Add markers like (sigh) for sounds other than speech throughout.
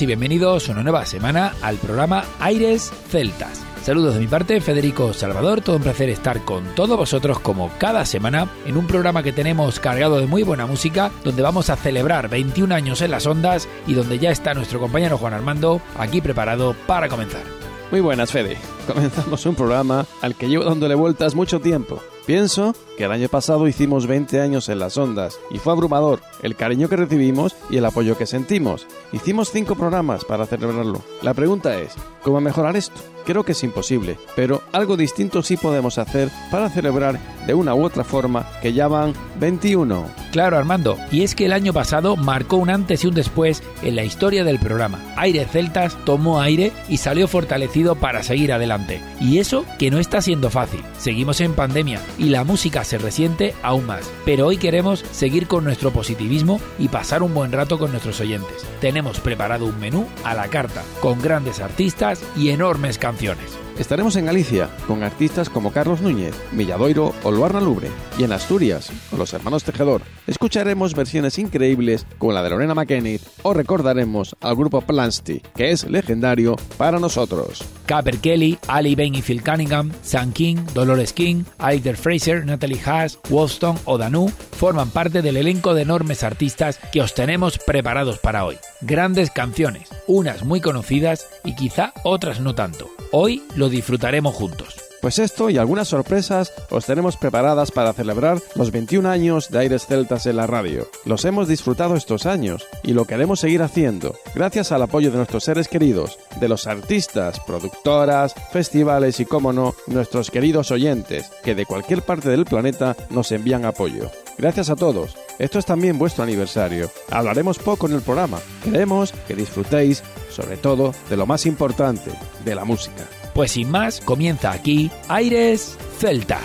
Y bienvenidos una nueva semana al programa Aires Celtas. Saludos de mi parte, Federico Salvador, todo un placer estar con todos vosotros como cada semana en un programa que tenemos cargado de muy buena música, donde vamos a celebrar 21 años en las ondas y donde ya está nuestro compañero Juan Armando aquí preparado para comenzar. Muy buenas, Fede. (laughs) Comenzamos un programa al que llevo dándole vueltas mucho tiempo. Pienso que el año pasado hicimos 20 años en las ondas y fue abrumador el cariño que recibimos y el apoyo que sentimos. Hicimos 5 programas para celebrarlo. La pregunta es, ¿cómo mejorar esto? Creo que es imposible, pero algo distinto sí podemos hacer para celebrar de una u otra forma que ya van 21. Claro, Armando, y es que el año pasado marcó un antes y un después en la historia del programa. Aire Celtas tomó aire y salió fortalecido para seguir adelante. Y eso que no está siendo fácil. Seguimos en pandemia y la música se resiente aún más. Pero hoy queremos seguir con nuestro positivismo y pasar un buen rato con nuestros oyentes. Tenemos preparado un menú a la carta, con grandes artistas y enormes canciones. Estaremos en Galicia con artistas como Carlos Núñez, Milladoiro o Luarna Lubre y en Asturias con los hermanos Tejedor. Escucharemos versiones increíbles como la de Lorena McKennitt o recordaremos al grupo Plansty, que es legendario para nosotros. Caper Kelly, Ali Bain y Phil Cunningham, Sam King, Dolores King, Alistair Fraser, Natalie Haas, Wolfstone o Danu forman parte del elenco de enormes artistas que os tenemos preparados para hoy. Grandes canciones, unas muy conocidas y quizá otras no tanto. Hoy lo disfrutaremos juntos. Pues esto y algunas sorpresas os tenemos preparadas para celebrar los 21 años de Aires Celtas en la radio. Los hemos disfrutado estos años y lo queremos seguir haciendo, gracias al apoyo de nuestros seres queridos, de los artistas, productoras, festivales y, como no, nuestros queridos oyentes, que de cualquier parte del planeta nos envían apoyo. Gracias a todos. Esto es también vuestro aniversario. Hablaremos poco en el programa. Queremos que disfrutéis, sobre todo, de lo más importante, de la música. Pues sin más, comienza aquí Aires Celtas.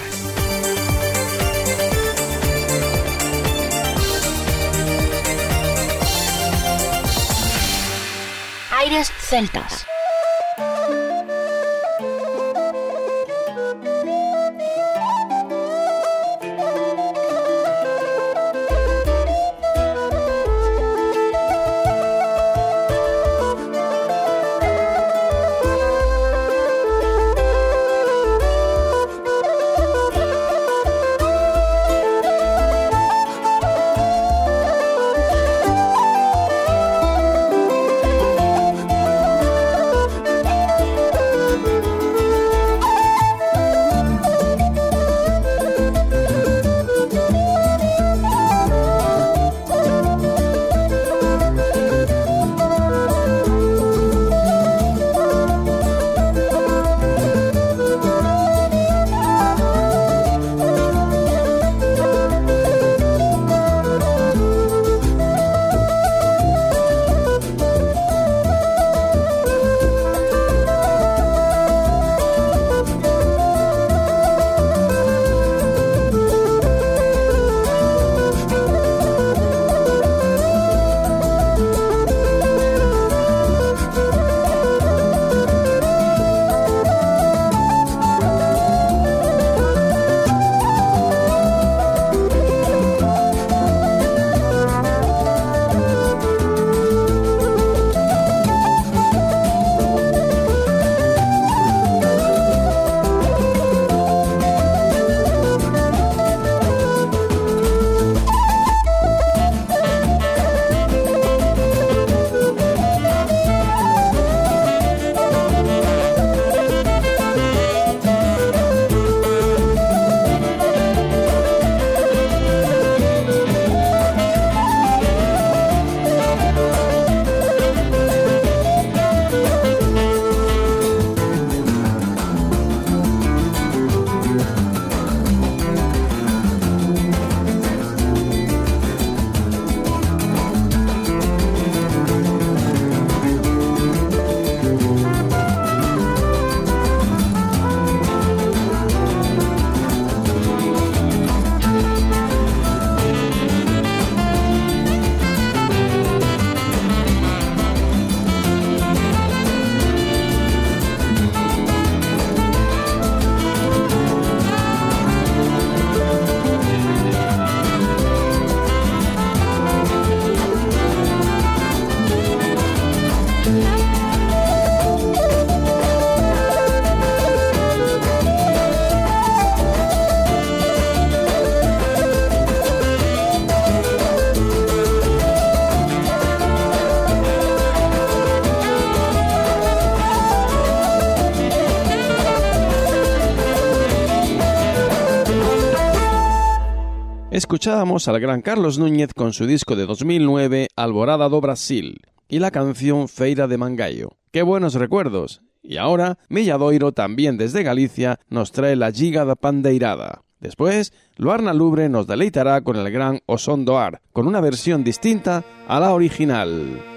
Aires Celtas. Escuchábamos al gran Carlos Núñez con su disco de 2009 Alborada do Brasil y la canción Feira de Mangallo. ¡Qué buenos recuerdos! Y ahora, Milladoiro, también desde Galicia, nos trae la Giga da Pandeirada. Después, Luarna Lubre nos deleitará con el gran Osondoar, con una versión distinta a la original.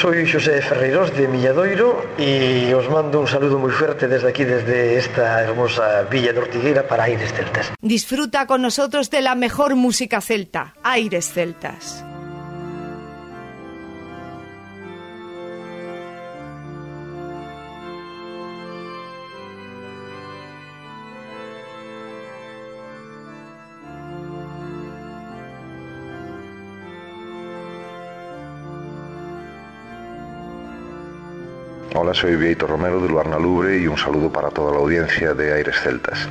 Soy José Ferreiros de Milladoiro y os mando un saludo muy fuerte desde aquí, desde esta hermosa Villa de Ortigueira para Aires Celtas. Disfruta con nosotros de la mejor música celta, Aires Celtas. Hola, soy Vieito Romero de Luarna Lubre y un saludo para toda la audiencia de Aires Celtas.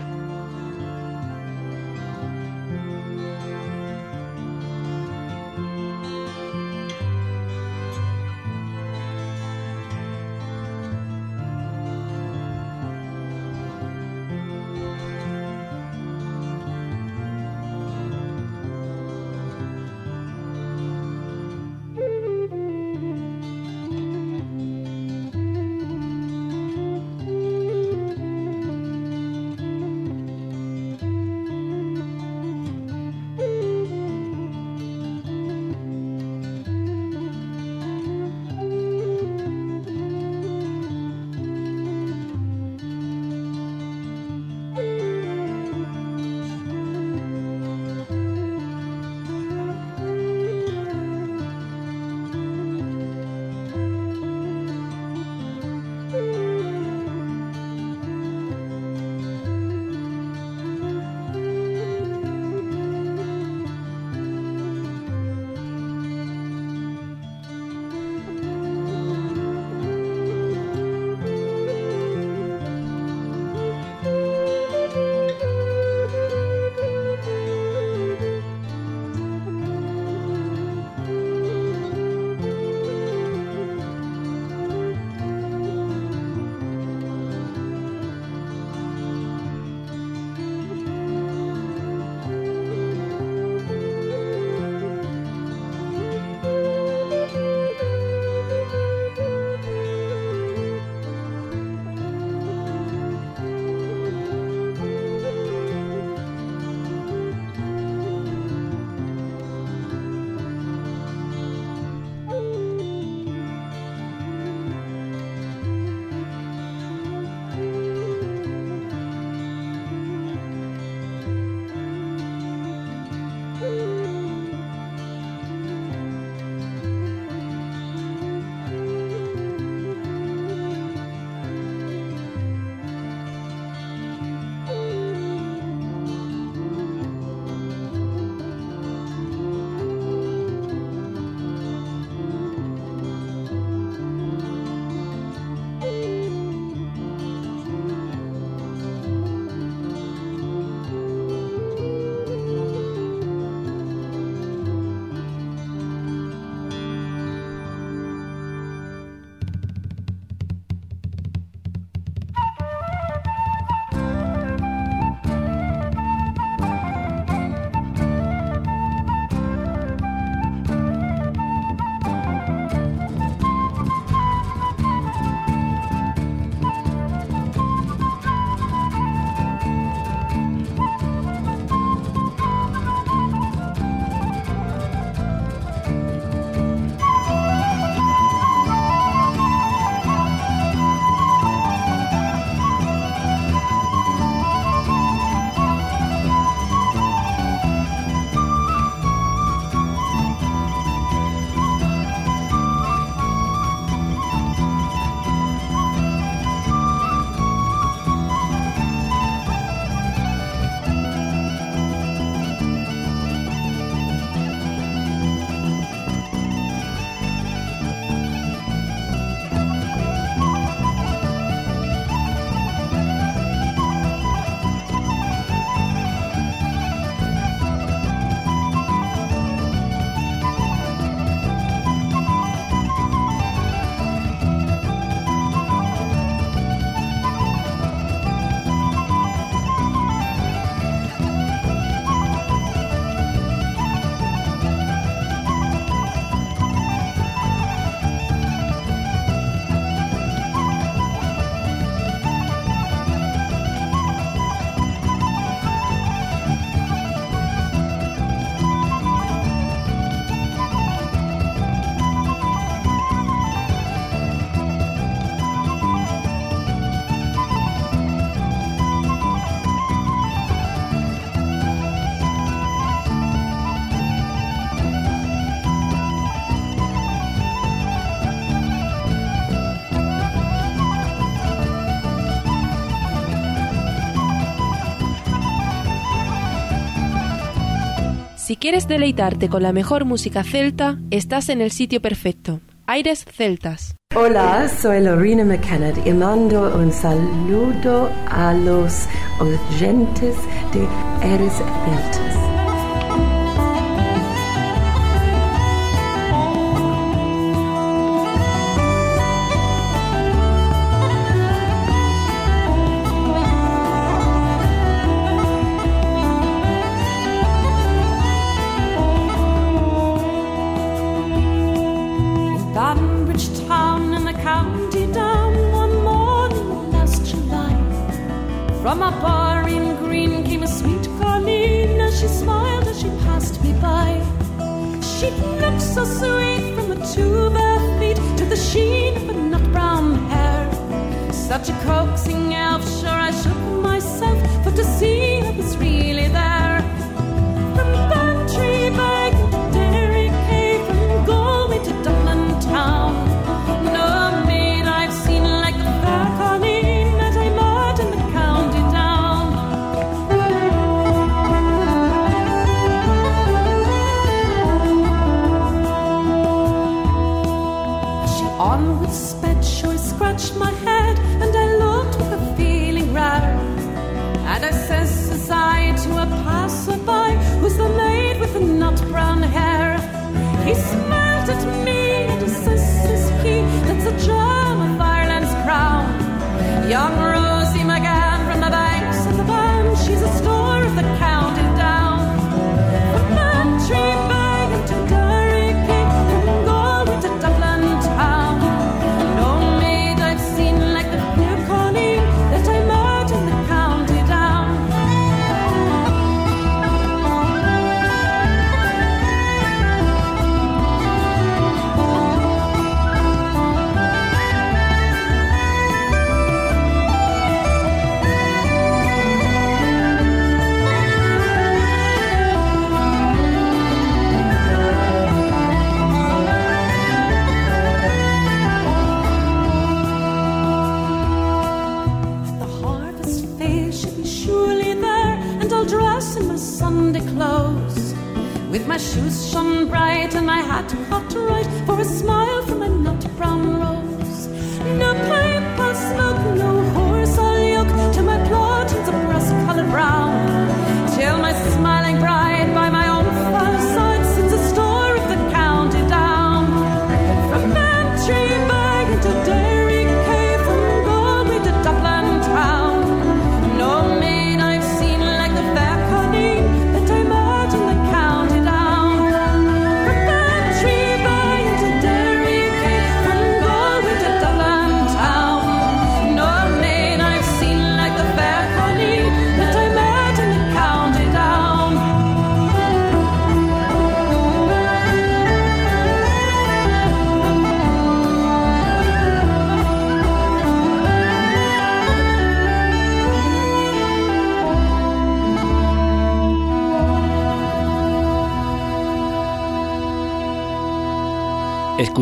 Si quieres deleitarte con la mejor música celta, estás en el sitio perfecto. Aires Celtas. Hola, soy Lorena McKenna y mando un saludo a los oyentes de Aires Celtas.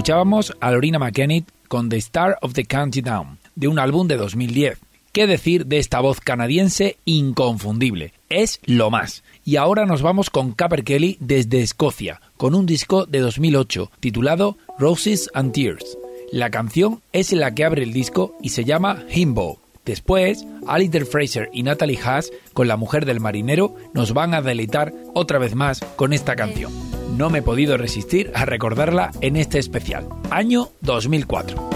Escuchábamos a Lorena McKennitt con The Star of the Countdown, de un álbum de 2010. ¿Qué decir de esta voz canadiense inconfundible? Es lo más. Y ahora nos vamos con Capper Kelly desde Escocia, con un disco de 2008 titulado Roses and Tears. La canción es la que abre el disco y se llama Himbo. Después, Alistair Fraser y Natalie Haas, con la mujer del marinero, nos van a deleitar otra vez más con esta canción no me he podido resistir a recordarla en este especial, año 2004.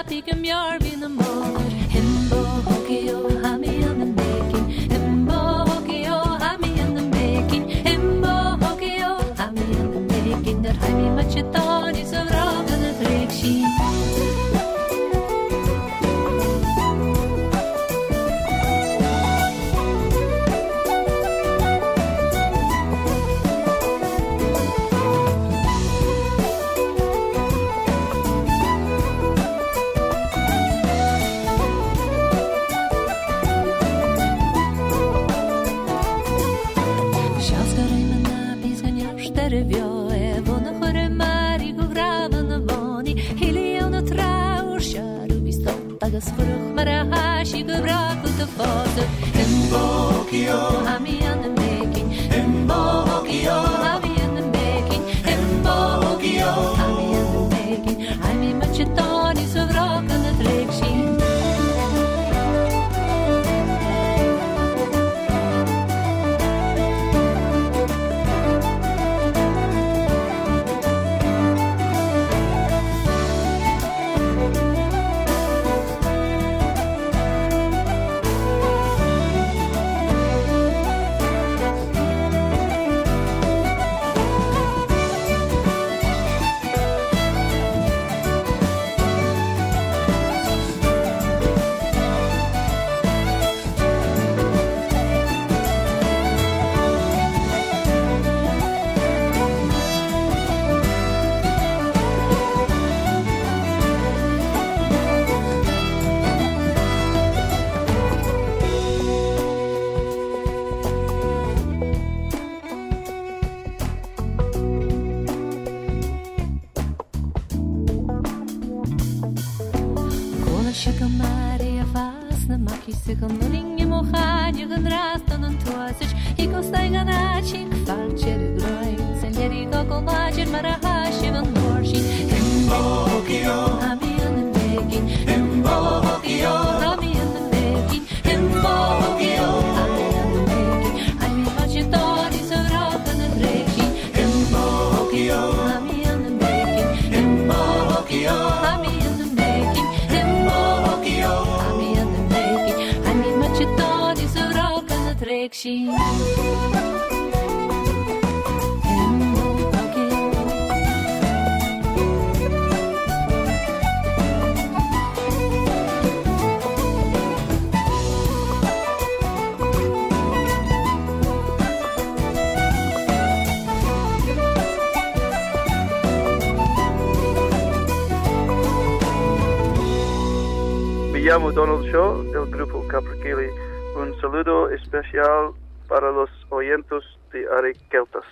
Donald Shaw del grupo Capriquili. Un saludo especial para los oyentes de Aire Celtas.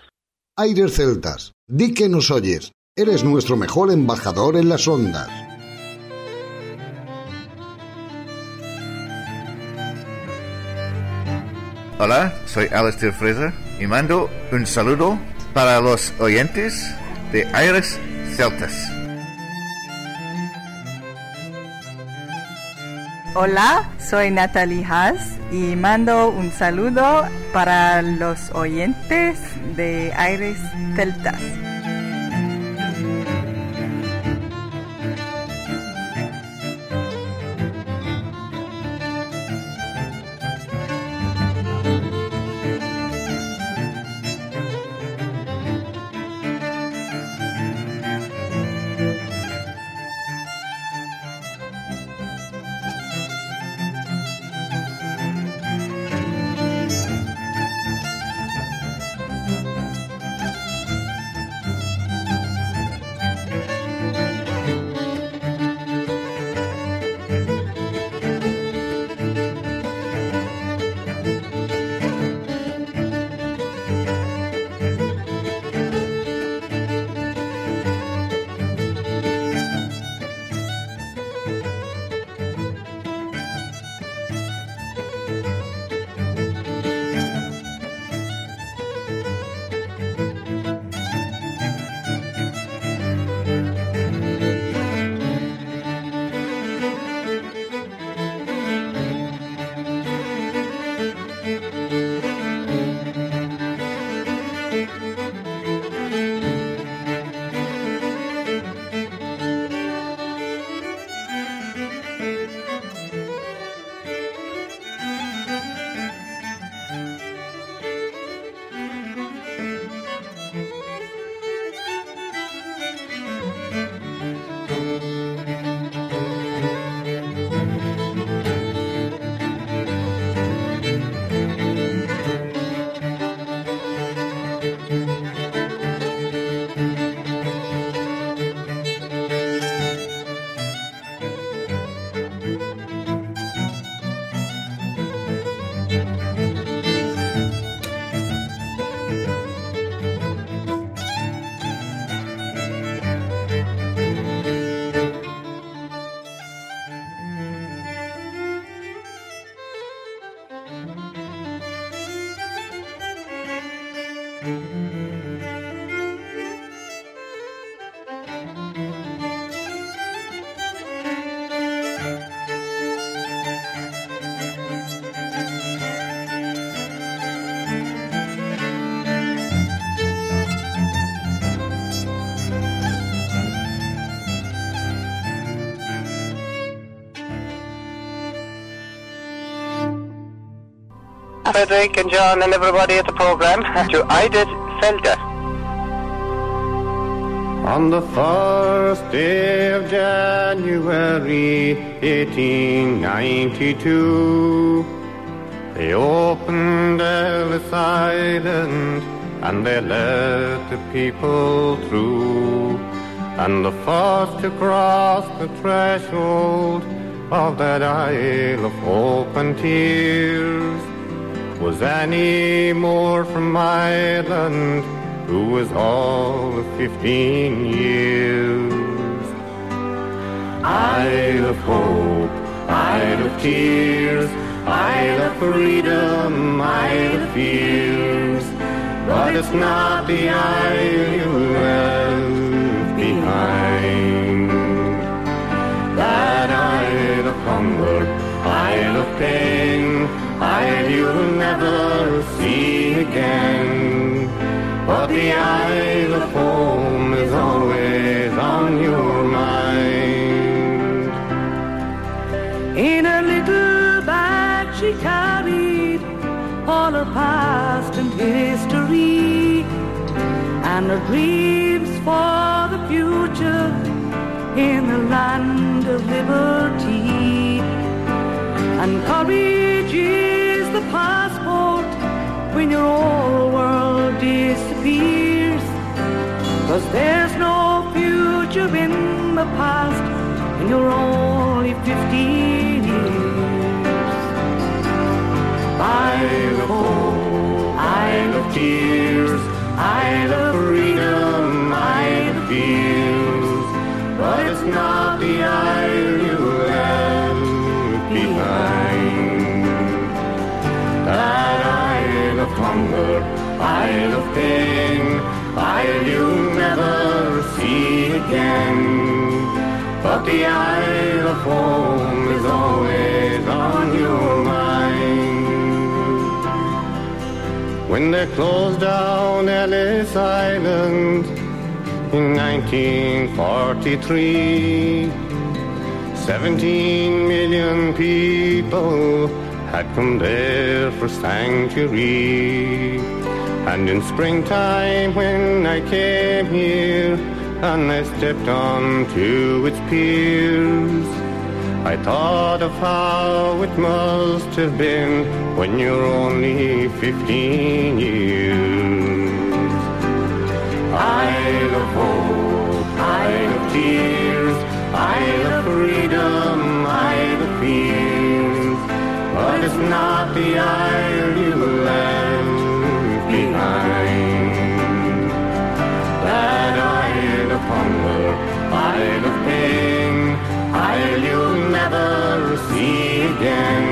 Aires Celtas, di que nos oyes. Eres nuestro mejor embajador en las ondas. Hola, soy Alastair Fraser y mando un saludo para los oyentes de Aires Celtas. Hola, soy Natalie Haas y mando un saludo para los oyentes de Aires Celtas. Frederick and John and everybody at the program (laughs) to Idis Felder. On the first day of January 1892, they opened Ellis Island and they let the people through. And the first to cross the threshold of that Isle of Hope and Tears was Annie Moore from Ireland, who was all of fifteen years. Isle of hope, Isle of tears, Isle of freedom, Isle of fears. But it's not the Isle you left behind. Again. But the Isle of home is always on your mind. In a little bag she carried all her past and history and her dreams for the future in the land of liberty. And courage when your whole world disappears. Cause there's no future in the past when you're only 15 years. Isle of Hunger, Isle of pain, Isle you'll never see again. But the Isle of home is always on your mind. When they closed down Ellis Island in 1943, 17 million people had come there for sanctuary. And in springtime when I came here and I stepped onto its piers, I thought of how it must have been when you're only 15 years. Isle of hope, Isle of tears, Isle of freedom, not the Isle you left behind. That Isle of hunger, Isle of pain, Isle you'll never see again.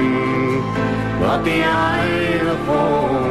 But the Isle of home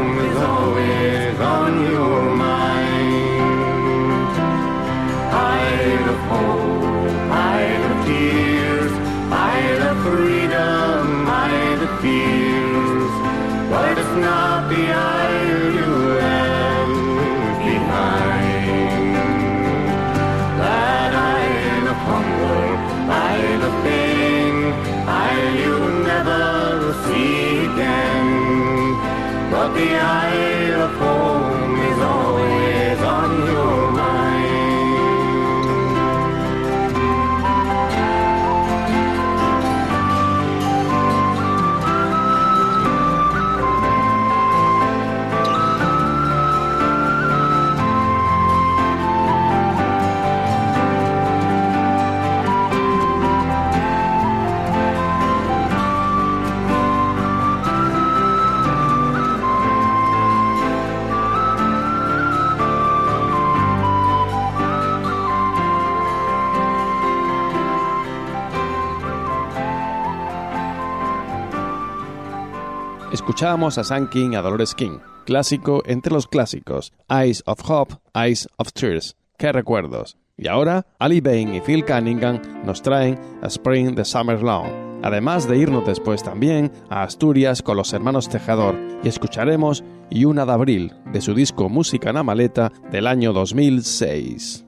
escuchábamos a Sam King a Dolores King, clásico entre los clásicos, Eyes of Hope, Eyes of Tears. ¡Qué recuerdos! Y ahora, Ali Bain y Phil Cunningham nos traen a Spring the Summer Long, además de irnos después también a Asturias con los hermanos Tejador y escucharemos Y una de abril de su disco Música en la maleta del año 2006.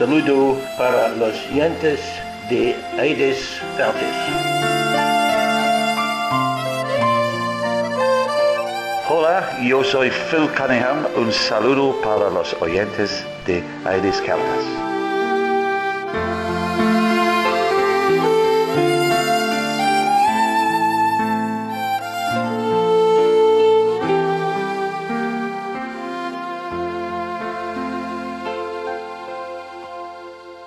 Saludo para los oyentes de Aires Verdes. Hola, yo soy Phil Cunningham. Un saludo para los oyentes de Aires Celtas.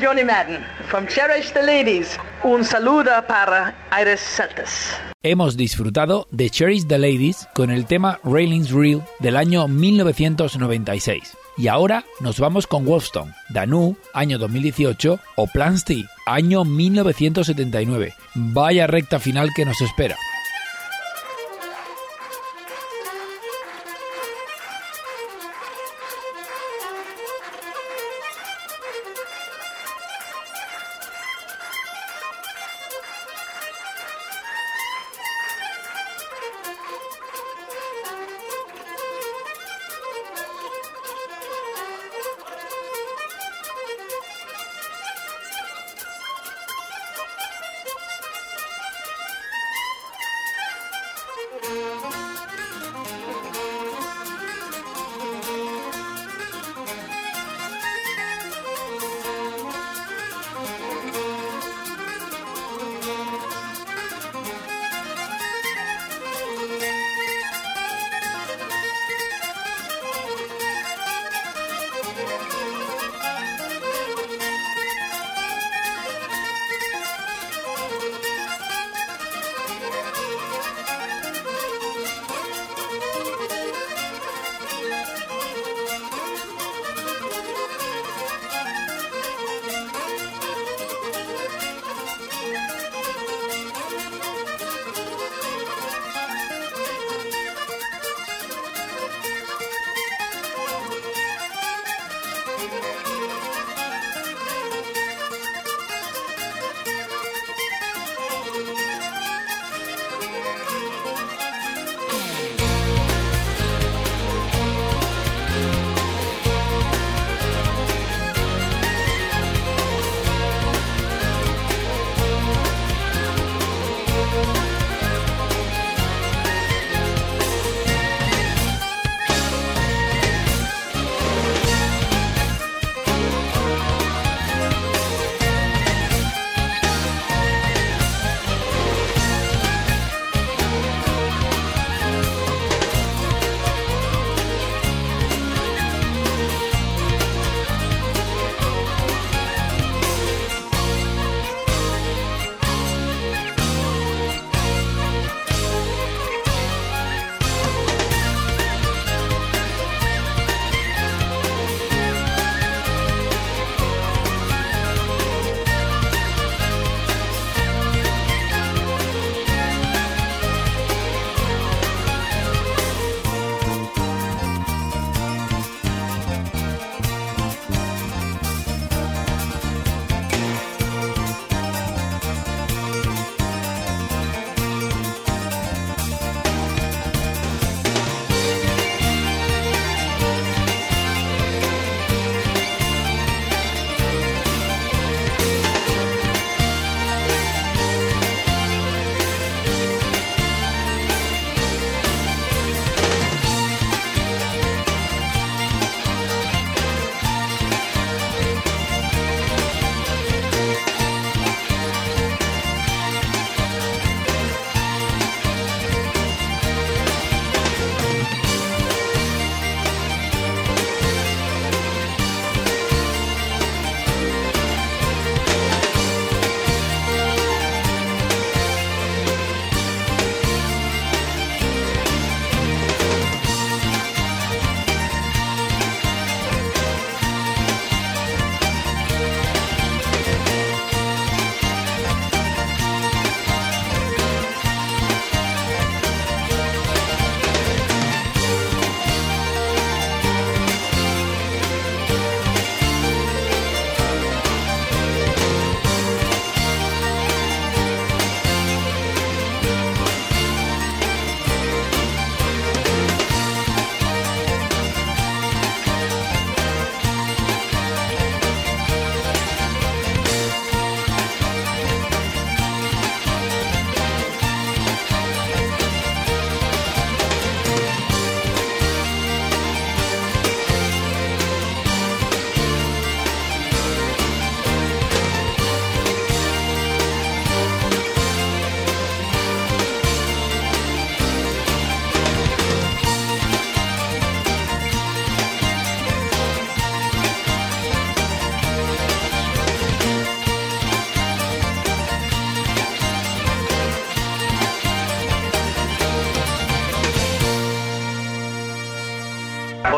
Johnny Madden, from Cherish the Ladies. Un saludo para Aires Celtas. Hemos disfrutado de Cherish the Ladies con el tema Railings Reel del año 1996. Y ahora nos vamos con Wolfstone, Danu, año 2018, o Plansti, año 1979. Vaya recta final que nos espera.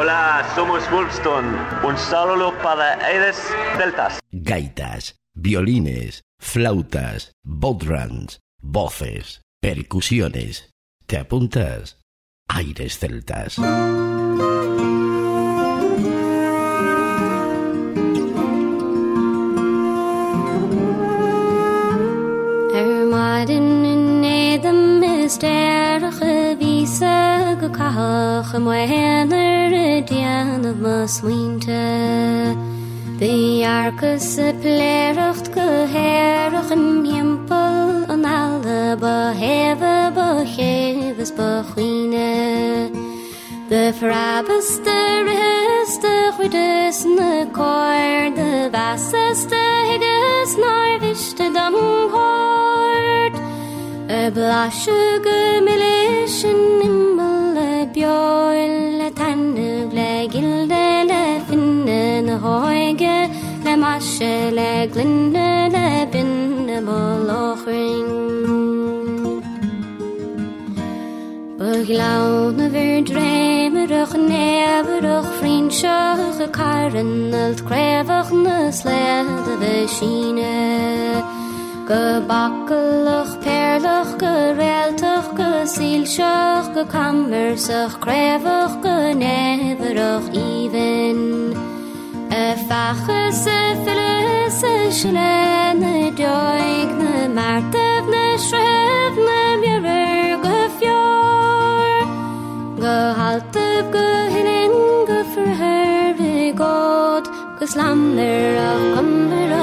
Hola, somos Wolfstone. Un saludo para Aires Celtas. Gaitas, violines, flautas, bodhrans, voces, percusiones. ¿Te apuntas? Aires Celtas. Er The end of mos winter. The arcus of the in of an alle beheve beheves the the frabeste the core, the koor the waseste heges naar wiste dan hoort ብኣሽግ ምልሽንመለብዮ ለታንብለግልደለፍንንኾይገ ለማሸለግልንለብንመሎኽኝ beglaune weer dremerig neberig vriendschatige karen het krevig ne sled we chine Gebakkelach, perlach, gereltach, gesielschach, gekammersach, krevach, geneverach, even. E fachas, e frilles, e schlene, deugne, martevne, schrevne, mirror, gefjor. Gehaltev, gehillen, geverherre, god, geslammer, ach, ammer,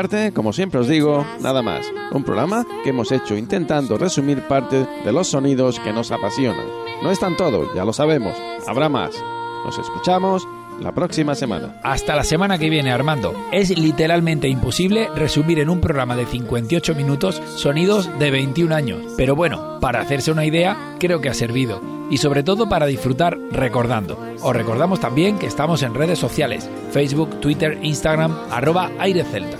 parte, como siempre os digo, nada más. Un programa que hemos hecho intentando resumir parte de los sonidos que nos apasionan. No están todos, ya lo sabemos. Habrá más. Nos escuchamos la próxima semana. Hasta la semana que viene, Armando. Es literalmente imposible resumir en un programa de 58 minutos sonidos de 21 años. Pero bueno, para hacerse una idea, creo que ha servido. Y sobre todo para disfrutar recordando. Os recordamos también que estamos en redes sociales, Facebook, Twitter, Instagram, arroba aireceltas.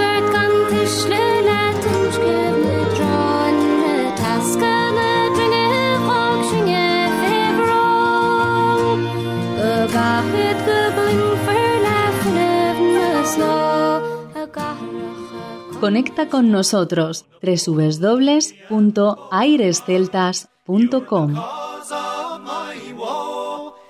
Conecta con nosotros www.airesceltas.com.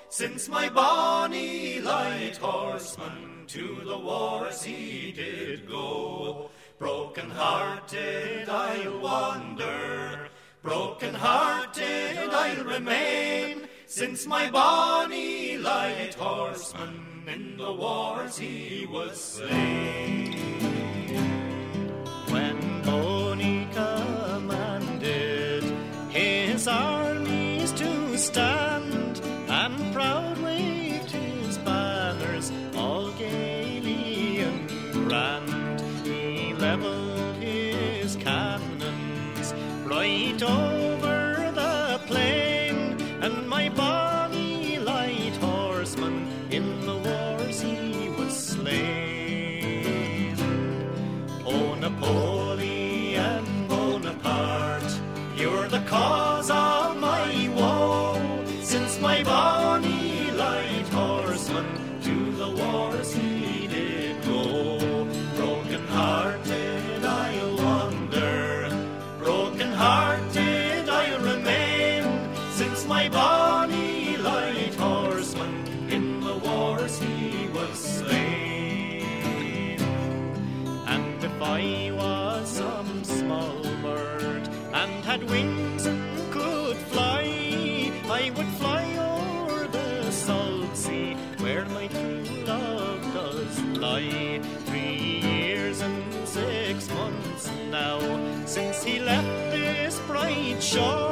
Since my bonny light horseman to the wars he did go, broken hearted I'll wander, broken hearted I'll remain, since my bonny light horseman in the wars he was slain. when Boney commanded his armies to stand and proud waved his banners, all gaily and grand. He levelled his cannons right on. he left this bright shore.